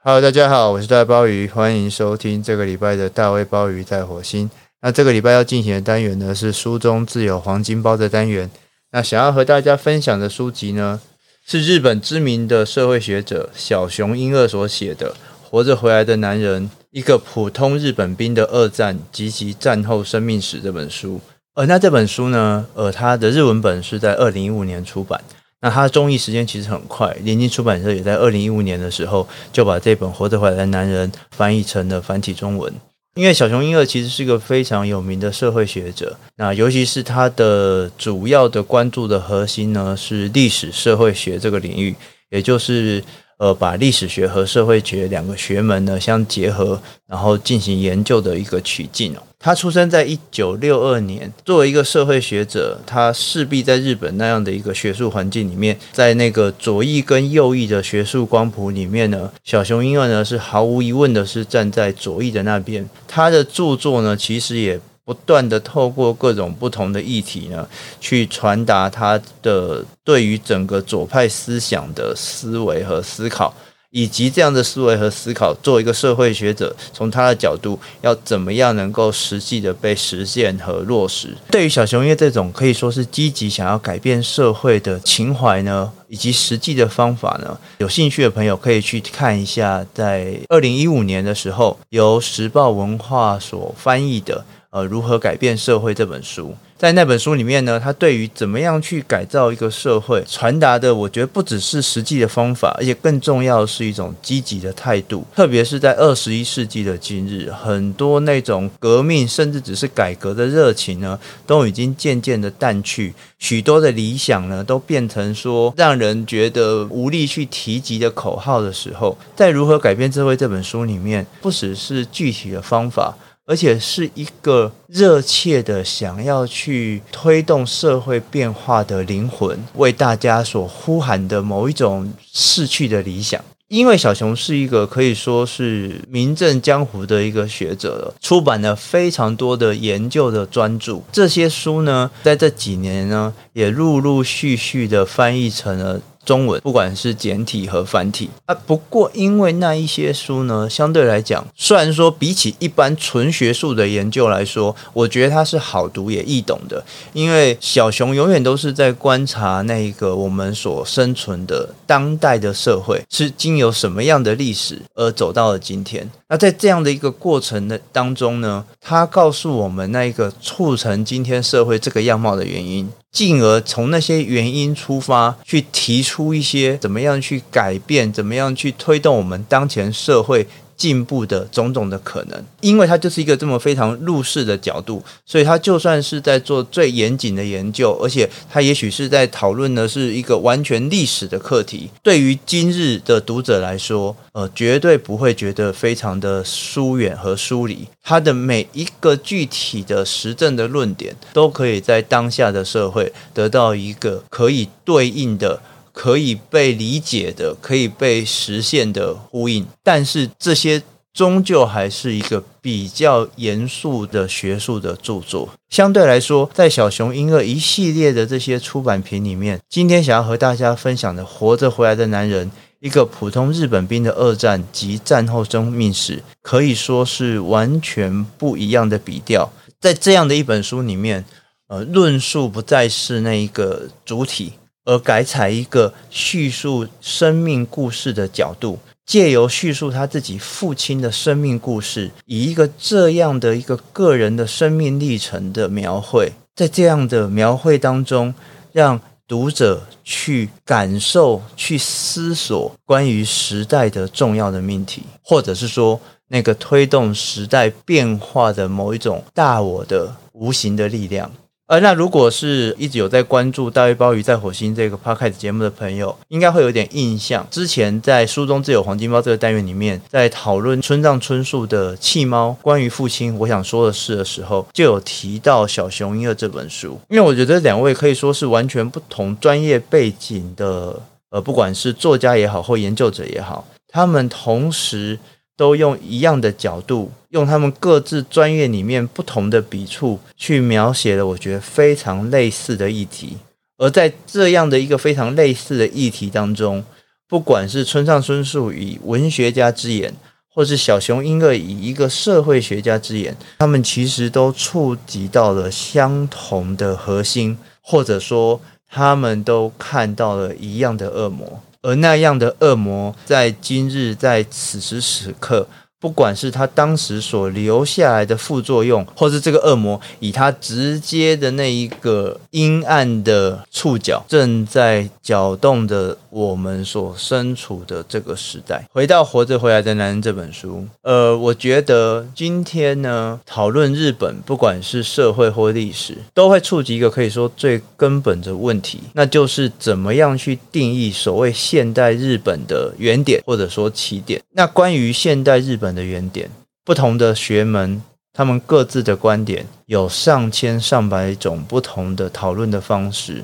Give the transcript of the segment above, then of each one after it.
Hello，大家好，我是大鲍鱼，欢迎收听这个礼拜的大卫鲍鱼在火星。那这个礼拜要进行的单元呢，是书中自有黄金包的单元。那想要和大家分享的书籍呢，是日本知名的社会学者小熊英二所写的《活着回来的男人：一个普通日本兵的二战及其战后生命史》这本书。而那这本书呢，呃，它的日文本是在二零一五年出版。那他的中译时间其实很快，联经出版社也在二零一五年的时候就把这本《活着回来的男人》翻译成了繁体中文。因为小熊英二其实是一个非常有名的社会学者，那尤其是他的主要的关注的核心呢，是历史社会学这个领域，也就是。呃，把历史学和社会学两个学门呢相结合，然后进行研究的一个取径哦。他出生在一九六二年，作为一个社会学者，他势必在日本那样的一个学术环境里面，在那个左翼跟右翼的学术光谱里面呢，小熊英二呢是毫无疑问的是站在左翼的那边。他的著作呢，其实也。不断的透过各种不同的议题呢，去传达他的对于整个左派思想的思维和思考，以及这样的思维和思考，作为一个社会学者，从他的角度要怎么样能够实际的被实现和落实。对于小熊英二这种可以说是积极想要改变社会的情怀呢，以及实际的方法呢，有兴趣的朋友可以去看一下，在二零一五年的时候，由时报文化所翻译的。呃，如何改变社会这本书，在那本书里面呢，他对于怎么样去改造一个社会，传达的，我觉得不只是实际的方法，而且更重要的是一种积极的态度。特别是在二十一世纪的今日，很多那种革命甚至只是改革的热情呢，都已经渐渐的淡去，许多的理想呢，都变成说让人觉得无力去提及的口号的时候，在如何改变社会这本书里面，不只是具体的方法。而且是一个热切的想要去推动社会变化的灵魂，为大家所呼喊的某一种逝去的理想。因为小熊是一个可以说是名震江湖的一个学者了，出版了非常多的研究的专著，这些书呢，在这几年呢，也陆陆续续的翻译成了。中文不管是简体和繁体啊，不过因为那一些书呢，相对来讲，虽然说比起一般纯学术的研究来说，我觉得它是好读也易懂的。因为小熊永远都是在观察那个我们所生存的当代的社会是经由什么样的历史而走到了今天。那在这样的一个过程的当中呢，他告诉我们那一个促成今天社会这个样貌的原因。进而从那些原因出发，去提出一些怎么样去改变，怎么样去推动我们当前社会。进步的种种的可能，因为他就是一个这么非常入世的角度，所以他就算是在做最严谨的研究，而且他也许是在讨论的是一个完全历史的课题，对于今日的读者来说，呃，绝对不会觉得非常的疏远和疏离。他的每一个具体的实证的论点，都可以在当下的社会得到一个可以对应的。可以被理解的、可以被实现的呼应，但是这些终究还是一个比较严肃的学术的著作。相对来说，在小熊英二一系列的这些出版品里面，今天想要和大家分享的《活着回来的男人》，一个普通日本兵的二战及战后生命史，可以说是完全不一样的笔调。在这样的一本书里面，呃，论述不再是那一个主体。而改采一个叙述生命故事的角度，借由叙述他自己父亲的生命故事，以一个这样的一个个人的生命历程的描绘，在这样的描绘当中，让读者去感受、去思索关于时代的重要的命题，或者是说那个推动时代变化的某一种大我的无形的力量。呃，那如果是一直有在关注《大卫鲍鱼在火星》这个 Podcast 节目的朋友，应该会有点印象。之前在书中自有黄金包这个单元里面，在讨论村上春树的《弃猫》关于父亲我想说的事的时候，就有提到小熊英二这本书。因为我觉得两位可以说是完全不同专业背景的，呃，不管是作家也好，或研究者也好，他们同时。都用一样的角度，用他们各自专业里面不同的笔触去描写了，我觉得非常类似的议题。而在这样的一个非常类似的议题当中，不管是村上春树以文学家之眼，或是小熊英二以一个社会学家之眼，他们其实都触及到了相同的核心，或者说他们都看到了一样的恶魔，而那样的恶魔在今日在此时此刻。不管是他当时所留下来的副作用，或是这个恶魔以他直接的那一个阴暗的触角，正在搅动的我们所身处的这个时代。回到《活着回来的男人》这本书，呃，我觉得今天呢，讨论日本，不管是社会或历史，都会触及一个可以说最根本的问题，那就是怎么样去定义所谓现代日本的原点，或者说起点。那关于现代日本。的原点，不同的学门，他们各自的观点有上千上百种不同的讨论的方式，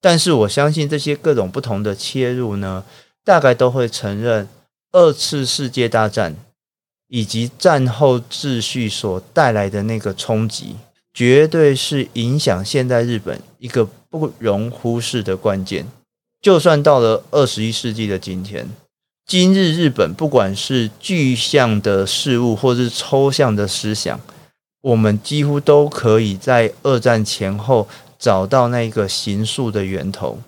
但是我相信这些各种不同的切入呢，大概都会承认二次世界大战以及战后秩序所带来的那个冲击，绝对是影响现代日本一个不容忽视的关键。就算到了二十一世纪的今天。今日日本，不管是具象的事物，或是抽象的思想，我们几乎都可以在二战前后找到那个形塑的源头。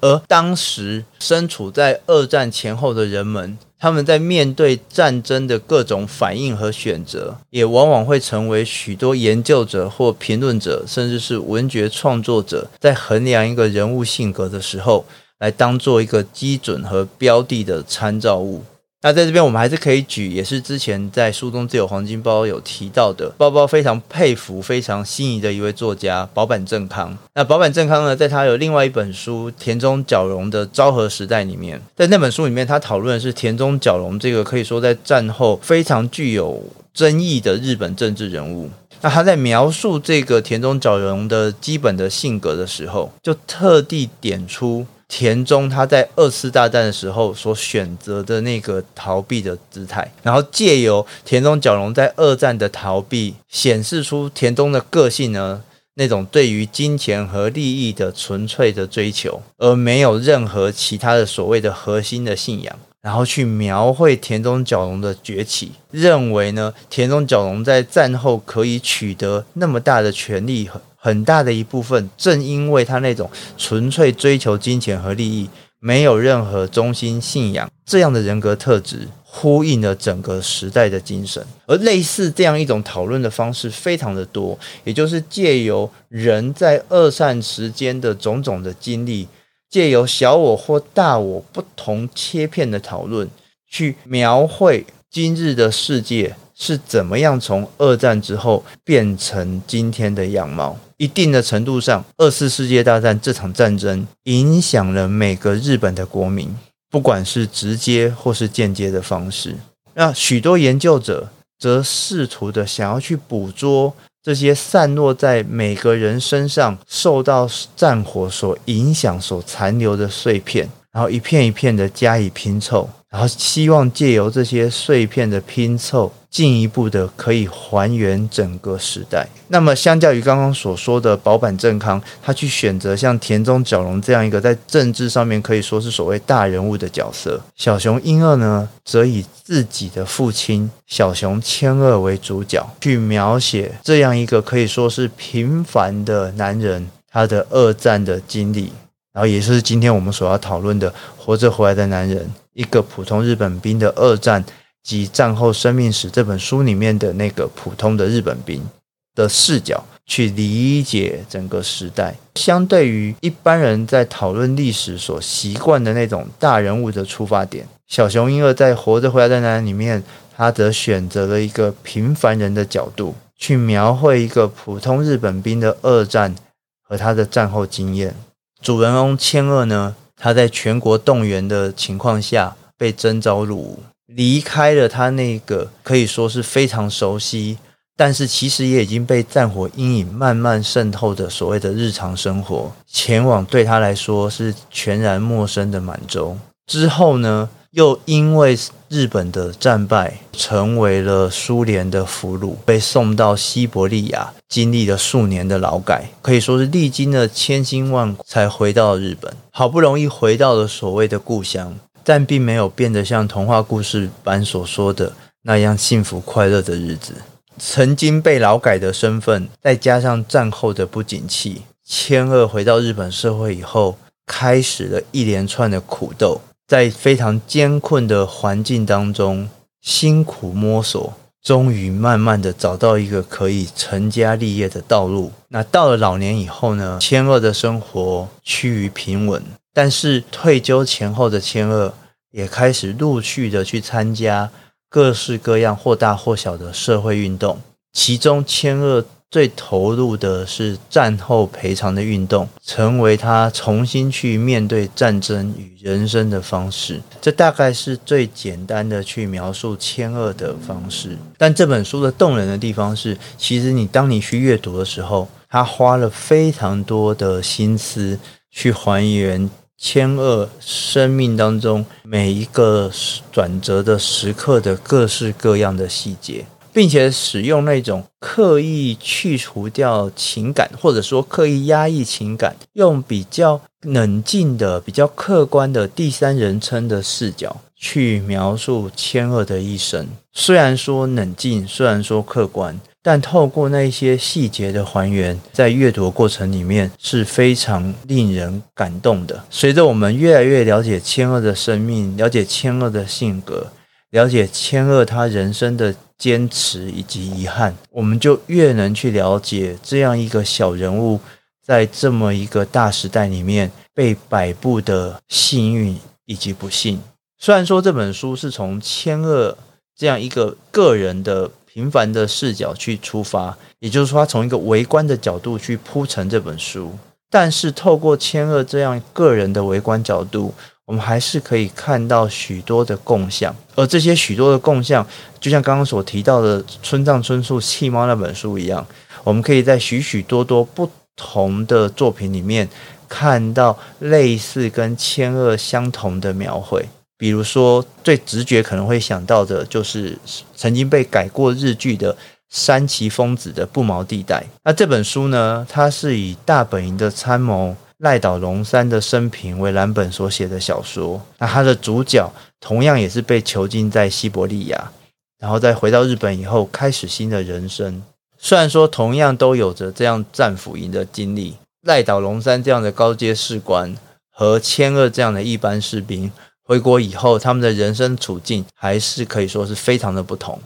而当时身处在二战前后的人们，他们在面对战争的各种反应和选择，也往往会成为许多研究者或评论者，甚至是文学创作者，在衡量一个人物性格的时候。来当做一个基准和标的的参照物。那在这边，我们还是可以举，也是之前在书中自有黄金包有提到的，包包非常佩服、非常心仪的一位作家保坂正康。那保坂正康呢，在他有另外一本书田中角荣的《昭和时代》里面，在那本书里面，他讨论的是田中角荣这个可以说在战后非常具有争议的日本政治人物。那他在描述这个田中角荣的基本的性格的时候，就特地点出。田中他在二次大战的时候所选择的那个逃避的姿态，然后借由田中角荣在二战的逃避，显示出田中的个性呢，那种对于金钱和利益的纯粹的追求，而没有任何其他的所谓的核心的信仰，然后去描绘田中角荣的崛起，认为呢，田中角荣在战后可以取得那么大的权力很。很大的一部分，正因为他那种纯粹追求金钱和利益，没有任何中心信仰，这样的人格特质呼应了整个时代的精神。而类似这样一种讨论的方式非常的多，也就是借由人在二战时间的种种的经历，借由小我或大我不同切片的讨论，去描绘今日的世界是怎么样从二战之后变成今天的样貌。一定的程度上，二次世界大战这场战争影响了每个日本的国民，不管是直接或是间接的方式。那许多研究者则试图的想要去捕捉这些散落在每个人身上、受到战火所影响所残留的碎片，然后一片一片的加以拼凑。然后希望借由这些碎片的拼凑，进一步的可以还原整个时代。那么，相较于刚刚所说的保坂正康，他去选择像田中角荣这样一个在政治上面可以说是所谓大人物的角色，小熊英二呢，则以自己的父亲小熊千二为主角，去描写这样一个可以说是平凡的男人他的二战的经历，然后也是今天我们所要讨论的活着回来的男人。一个普通日本兵的二战及战后生命史这本书里面的那个普通的日本兵的视角去理解整个时代，相对于一般人在讨论历史所习惯的那种大人物的出发点，小熊婴儿在《活着回来的男人》里面，他则选择了一个平凡人的角度去描绘一个普通日本兵的二战和他的战后经验。主人翁千二呢，他在全国动员的情况下被征召入伍，离开了他那个可以说是非常熟悉，但是其实也已经被战火阴影慢慢渗透的所谓的日常生活，前往对他来说是全然陌生的满洲。之后呢，又因为日本的战败，成为了苏联的俘虏，被送到西伯利亚，经历了数年的劳改，可以说是历经了千辛万苦才回到日本。好不容易回到了所谓的故乡，但并没有变得像童话故事般所说的那样幸福快乐的日子。曾经被劳改的身份，再加上战后的不景气，千鹤回到日本社会以后，开始了一连串的苦斗，在非常艰困的环境当中辛苦摸索，终于慢慢的找到一个可以成家立业的道路。那到了老年以后呢，千鹤的生活趋于平稳，但是退休前后的千鹤也开始陆续的去参加。各式各样或大或小的社会运动，其中千鹤最投入的是战后赔偿的运动，成为他重新去面对战争与人生的方式。这大概是最简单的去描述千鹤的方式。但这本书的动人的地方是，其实你当你去阅读的时候，他花了非常多的心思去还原。千鹤生命当中每一个转折的时刻的各式各样的细节，并且使用那种刻意去除掉情感，或者说刻意压抑情感，用比较冷静的、比较客观的第三人称的视角去描述千鹤的一生。虽然说冷静，虽然说客观。但透过那些细节的还原，在阅读的过程里面是非常令人感动的。随着我们越来越了解千鹤的生命，了解千鹤的性格，了解千鹤他人生的坚持以及遗憾，我们就越能去了解这样一个小人物在这么一个大时代里面被摆布的幸运以及不幸。虽然说这本书是从千鹤这样一个个人的。平凡的视角去出发，也就是说，他从一个微观的角度去铺陈这本书。但是，透过千鹤这样个人的微观角度，我们还是可以看到许多的共相。而这些许多的共相，就像刚刚所提到的村上春树《弃猫》那本书一样，我们可以在许许多多不同的作品里面看到类似跟千鹤相同的描绘。比如说，最直觉可能会想到的就是曾经被改过日剧的山崎丰子的《不毛地带》。那这本书呢，它是以大本营的参谋赖岛龙三的生平为蓝本所写的小说。那他的主角同样也是被囚禁在西伯利亚，然后在回到日本以后开始新的人生。虽然说同样都有着这样战俘营的经历，赖岛龙三这样的高阶士官和千鹤这样的一般士兵。回国以后，他们的人生处境还是可以说是非常的不同。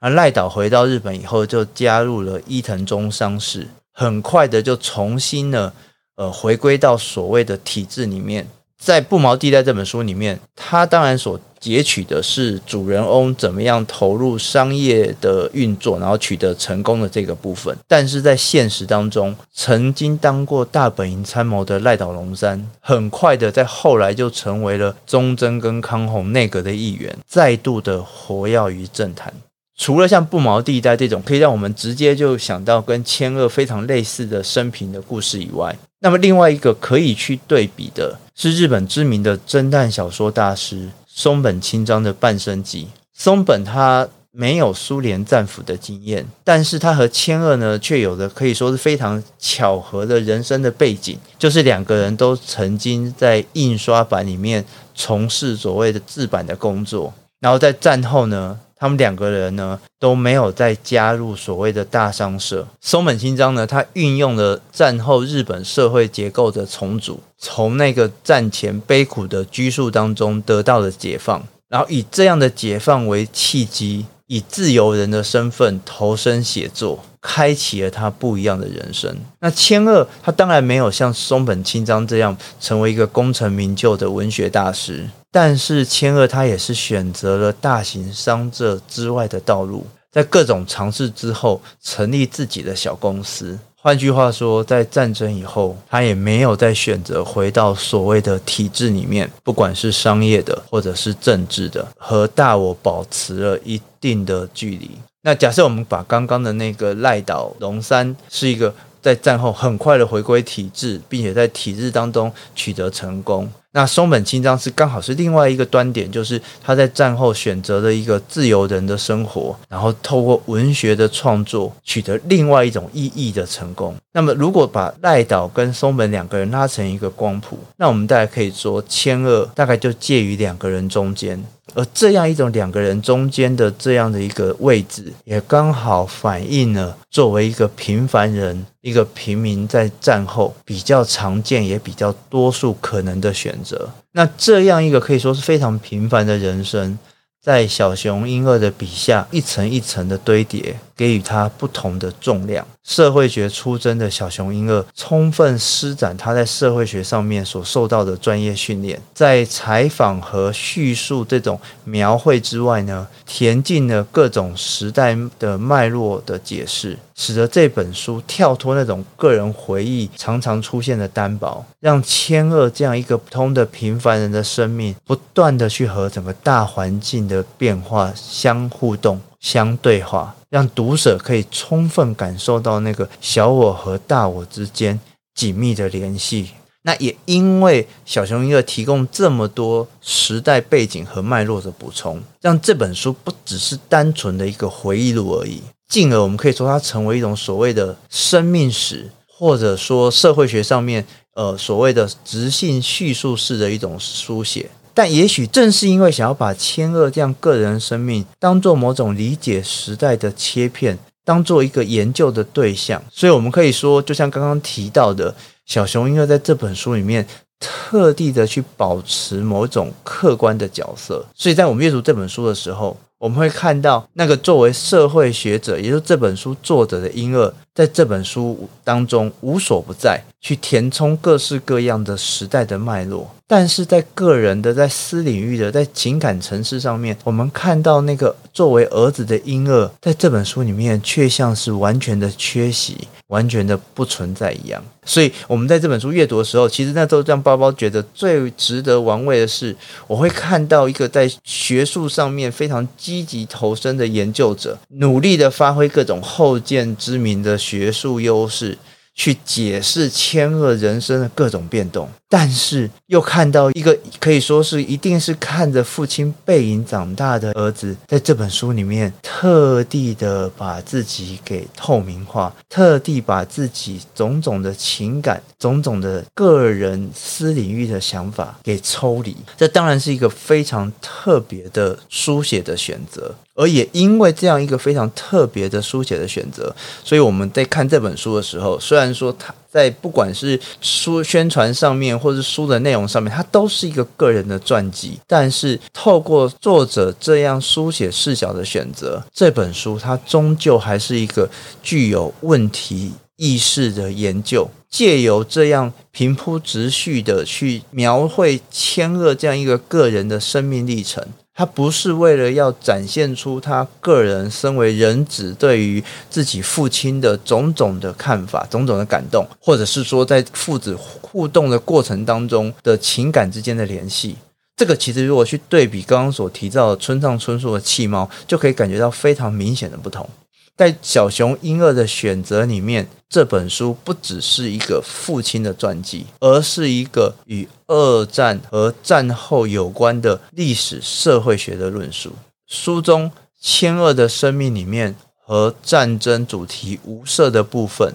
而赖岛回到日本以后，就加入了伊藤忠商事，很快的就重新的呃回归到所谓的体制里面。在《不毛地带》这本书里面，他当然所截取的是主人翁怎么样投入商业的运作，然后取得成功的这个部分。但是在现实当中，曾经当过大本营参谋的赖岛龙三，很快的在后来就成为了忠贞跟康弘内阁的议员，再度的活跃于政坛。除了像不毛地带这种可以让我们直接就想到跟千鹤非常类似的生平的故事以外，那么另外一个可以去对比的是日本知名的侦探小说大师松本清张的《半生记》。松本他没有苏联战俘的经验，但是他和千鹤呢却有着可以说是非常巧合的人生的背景，就是两个人都曾经在印刷版里面从事所谓的制版的工作，然后在战后呢。他们两个人呢都没有再加入所谓的大商社。松本清张呢，他运用了战后日本社会结构的重组，从那个战前悲苦的拘束当中得到了解放，然后以这样的解放为契机，以自由人的身份投身写作，开启了他不一样的人生。那千二他当然没有像松本清张这样成为一个功成名就的文学大师。但是千二他也是选择了大型商社之外的道路，在各种尝试之后，成立自己的小公司。换句话说，在战争以后，他也没有再选择回到所谓的体制里面，不管是商业的或者是政治的，和大我保持了一定的距离。那假设我们把刚刚的那个赖岛龙山是一个在战后很快的回归体制，并且在体制当中取得成功。那松本清张是刚好是另外一个端点，就是他在战后选择了一个自由人的生活，然后透过文学的创作取得另外一种意义的成功。那么，如果把赖岛跟松本两个人拉成一个光谱，那我们大概可以说，千二大概就介于两个人中间。而这样一种两个人中间的这样的一个位置，也刚好反映了作为一个平凡人、一个平民在战后比较常见也比较多数可能的选择。那这样一个可以说是非常平凡的人生。在小熊英二的笔下，一层一层的堆叠，给予他不同的重量。社会学出身的小熊英二，充分施展他在社会学上面所受到的专业训练，在采访和叙述这种描绘之外呢，填进了各种时代的脉络的解释。使得这本书跳脱那种个人回忆常常出现的单薄，让千二这样一个普通的平凡人的生命，不断的去和整个大环境的变化相互动、相对话，让读者可以充分感受到那个小我和大我之间紧密的联系。那也因为小熊英二提供这么多时代背景和脉络的补充，让这本书不只是单纯的一个回忆录而已。进而，我们可以说它成为一种所谓的生命史，或者说社会学上面呃所谓的直性叙述式的一种书写。但也许正是因为想要把千二这样个人生命当做某种理解时代的切片，当做一个研究的对象，所以我们可以说，就像刚刚提到的，小熊英二在这本书里面特地的去保持某种客观的角色。所以在我们阅读这本书的时候，我们会看到，那个作为社会学者，也就是这本书作者的英二，在这本书当中无所不在，去填充各式各样的时代的脉络。但是在个人的、在私领域的、在情感层次上面，我们看到那个作为儿子的婴儿，在这本书里面却像是完全的缺席。完全的不存在一样，所以我们在这本书阅读的时候，其实那时候让包包觉得最值得玩味的是，我会看到一个在学术上面非常积极投身的研究者，努力的发挥各种后见之明的学术优势。去解释千恶人生的各种变动，但是又看到一个可以说是一定是看着父亲背影长大的儿子，在这本书里面特地的把自己给透明化，特地把自己种种的情感、种种的个人私领域的想法给抽离。这当然是一个非常特别的书写的选择。而也因为这样一个非常特别的书写的选择，所以我们在看这本书的时候，虽然说他在不管是书宣传上面，或是书的内容上面，它都是一个个人的传记，但是透过作者这样书写视角的选择，这本书它终究还是一个具有问题意识的研究，借由这样平铺直叙的去描绘千二这样一个个人的生命历程。他不是为了要展现出他个人身为人子对于自己父亲的种种的看法、种种的感动，或者是说在父子互动的过程当中的情感之间的联系。这个其实如果去对比刚刚所提到的村上春树的《气猫》，就可以感觉到非常明显的不同。在小熊英二的选择里面，这本书不只是一个父亲的传记，而是一个与二战和战后有关的历史社会学的论述。书中千二的生命里面和战争主题无涉的部分，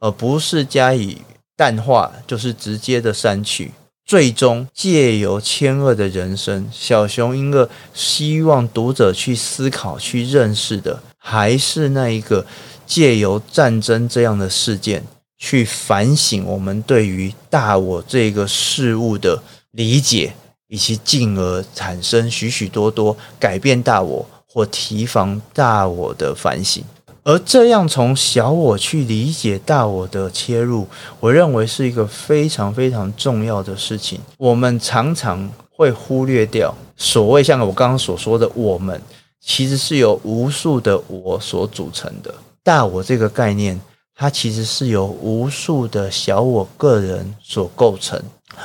而不是加以淡化，就是直接的删去。最终借由千二的人生，小熊英二希望读者去思考、去认识的。还是那一个借由战争这样的事件去反省我们对于大我这个事物的理解，以及进而产生许许多多改变大我或提防大我的反省。而这样从小我去理解大我的切入，我认为是一个非常非常重要的事情。我们常常会忽略掉所谓像我刚刚所说的我们。其实是由无数的我所组成的。大我这个概念，它其实是由无数的小我个人所构成，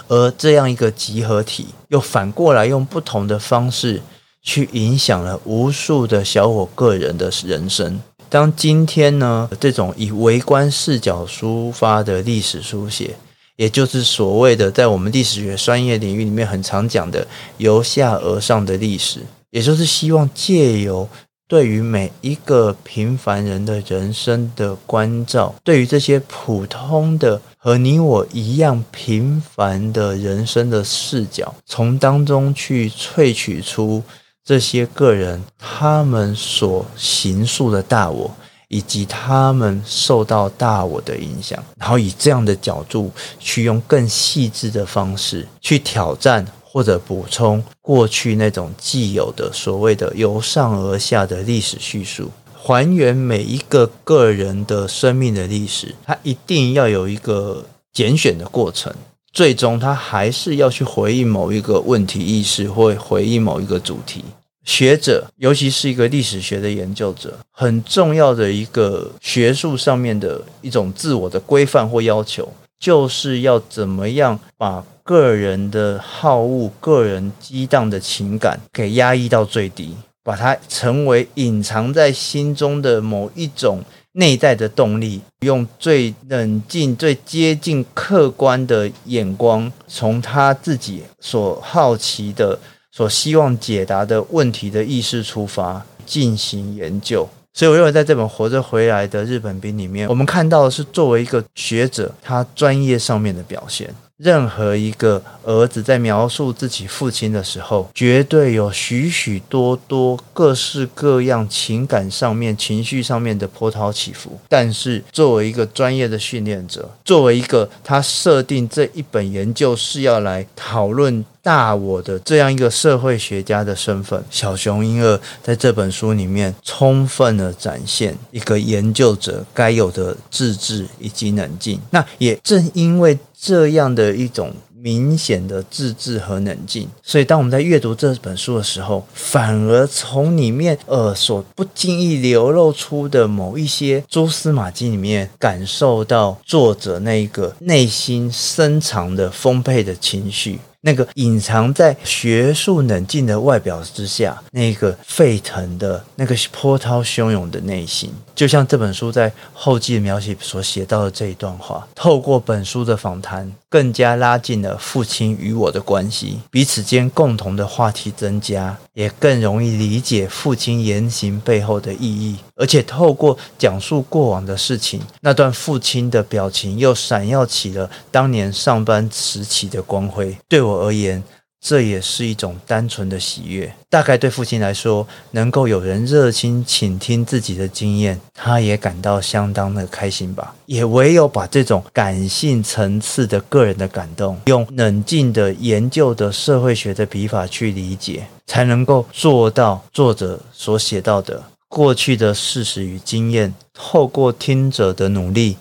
而这样一个集合体，又反过来用不同的方式去影响了无数的小我个人的人生。当今天呢，这种以微观视角出发的历史书写，也就是所谓的在我们历史学专业领域里面很常讲的由下而上的历史，也就是希望借由对于每一个平凡人的人生的关照，对于这些普通的和你我一样平凡的人生的视角，从当中去萃取出这些个人他们所形塑的大我，以及他们受到大我的影响，然后以这样的角度去用更细致的方式去挑战。或者补充过去那种既有的所谓的由上而下的历史叙述，还原每一个个人的生命的历史，它一定要有一个拣选的过程，最终它还是要去回应某一个问题意识，或回应某一个主题。学者，尤其是一个历史学的研究者，很重要的一个学术上面的一种自我的规范或要求，就是要怎么样把。个人的好恶、个人激荡的情感给压抑到最低，把它成为隐藏在心中的某一种内在的动力，用最冷静、最接近客观的眼光，从他自己所好奇的、所希望解答的问题的意识出发进行研究。所以，我认为在这本《活着回来的日本兵》里面，我们看到的是作为一个学者，他专业上面的表现。任何一个儿子在描述自己父亲的时候，绝对有许许多多各式各样情感上面、情绪上面的波涛起伏。但是，作为一个专业的训练者，作为一个他设定这一本研究是要来讨论大我的这样一个社会学家的身份，小熊英二在这本书里面充分的展现一个研究者该有的自制以及冷静。那也正因为。这样的一种明显的自制和冷静，所以当我们在阅读这本书的时候，反而从里面呃所不经意流露出的某一些蛛丝马迹里面，感受到作者那一个内心深藏的丰沛的情绪。那个隐藏在学术冷静的外表之下，那个沸腾的、那个波涛汹涌的内心，就像这本书在后记描写所写到的这一段话。透过本书的访谈，更加拉近了父亲与我的关系，彼此间共同的话题增加，也更容易理解父亲言行背后的意义。而且透过讲述过往的事情，那段父亲的表情又闪耀起了当年上班时期的光辉。对我。我而言，这也是一种单纯的喜悦。大概对父亲来说，能够有人热心倾听自己的经验，他也感到相当的开心吧。也唯有把这种感性层次的个人的感动，用冷静的研究的社会学的笔法去理解，才能够做到作者所写到的过去的事实与经验，透过听者的努力，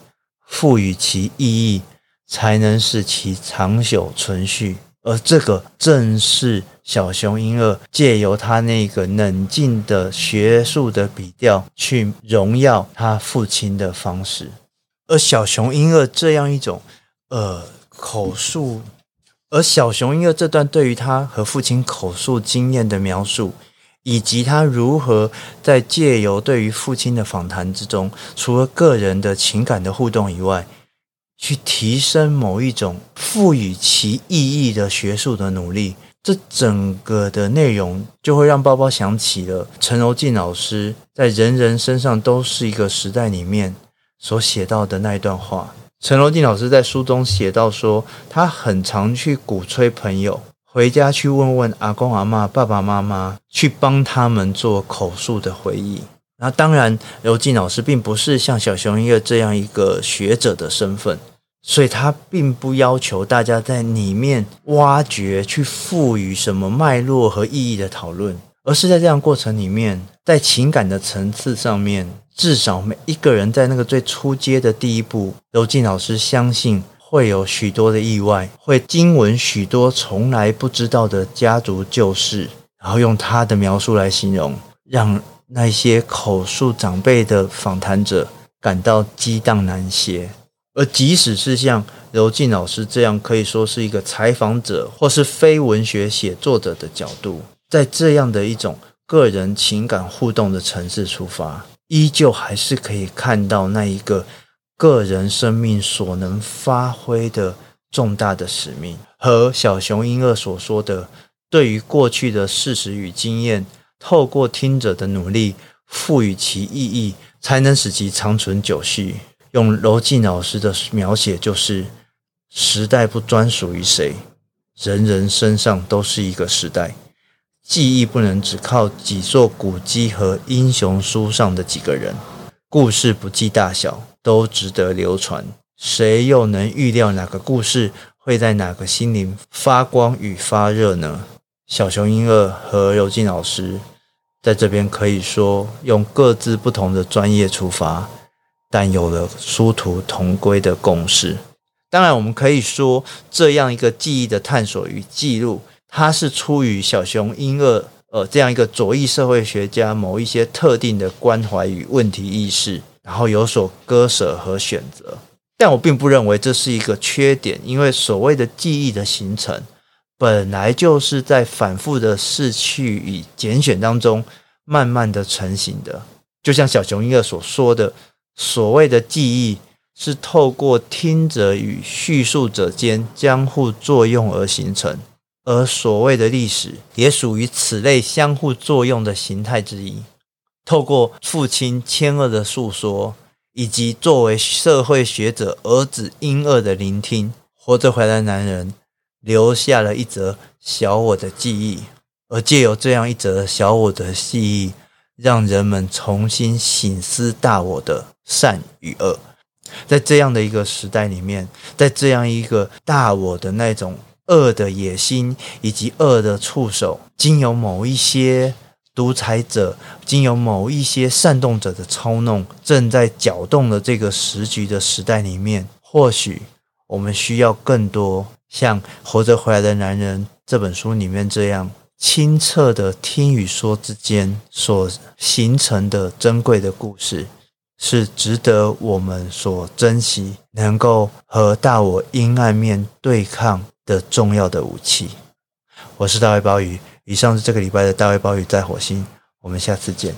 赋予其意义，才能使其长久存续。而这个正是小熊婴儿借由他那个冷静的学术的笔调去荣耀他父亲的方式。而小熊婴儿这样一种呃口述，而小熊婴儿这段对于他和父亲口述经验的描述，以及他如何在借由对于父亲的访谈之中，除了个人的情感的互动以外，去提升某一种赋予其意义的学术的努力，这整个的内容就会让包包想起了陈柔縉老师在《人人身上都是一个时代》里面所写到的那一段话。陈柔縉老师在书中写到说，他很常去鼓吹朋友回家去问问阿公阿妈、爸爸妈妈，去帮他们做口述的回忆。那当然，柔縉老师并不是像小熊一个这样一个学者的身份，所以他并不要求大家在里面挖掘、去赋予什么脉络和意义的讨论，而是在这样过程里面，在情感的层次上面，至少每一个人在那个最初阶的第一步，柔縉老师相信会有许多的意外，会经闻许多从来不知道的家族旧事，然后用他的描述来形容，让。那些口述长辈的访谈者感到激荡难歇，而即使是像柔縉老师这样可以说是一个采访者或是非文学写作者的角度，在这样的一种个人情感互动的层次出发，依旧还是可以看到那一个个人生命所能发挥的重大的使命。和小熊英二所说的，对于过去的事实与经验，透过听者的努力，赋予其意义，才能使其长存久续。用柔静老师的描写，就是时代不专属于谁，人人身上都是一个时代。记忆不能只靠几座古迹和英雄书上的几个人，故事不计大小，都值得流传。谁又能预料哪个故事会在哪个心灵发光与发热呢？小熊英二和尤静老师在这边可以说用各自不同的专业出发，但有了殊途同归的共识。当然，我们可以说这样一个记忆的探索与记录。它是出于小熊英二呃这样一个左翼社会学家某一些特定的关怀与问题意识，然后有所割舍和选择。但我并不认为这是一个缺点，因为所谓的记忆的形成，本来就是在反复的逝去与拣选当中慢慢的成型的。就像小熊婴儿所说的，所谓的记忆是透过听者与叙述者间相互作用而形成。而所谓的历史，也属于此类相互作用的形态之一。透过父亲千二的诉说，以及作为社会学者儿子英二的聆听，活着回来的男人留下了一则小我的记忆。而借由这样一则小我的记忆，让人们重新醒思大我的善与恶。在这样的一个时代里面，在这样一个大我的那种。恶的野心以及恶的触手，经由某一些独裁者，经由某一些煽动者的操弄，正在搅动的这个时局的时代里面，或许我们需要更多像《活着回来的男人》这本书里面这样清澈的听与说之间所形成的珍贵的故事，是值得我们所珍惜，能够和大我阴暗面对抗的重要的武器。我是大卫鲍鱼，以上是这个礼拜的大卫鲍鱼在火星，我们下次见。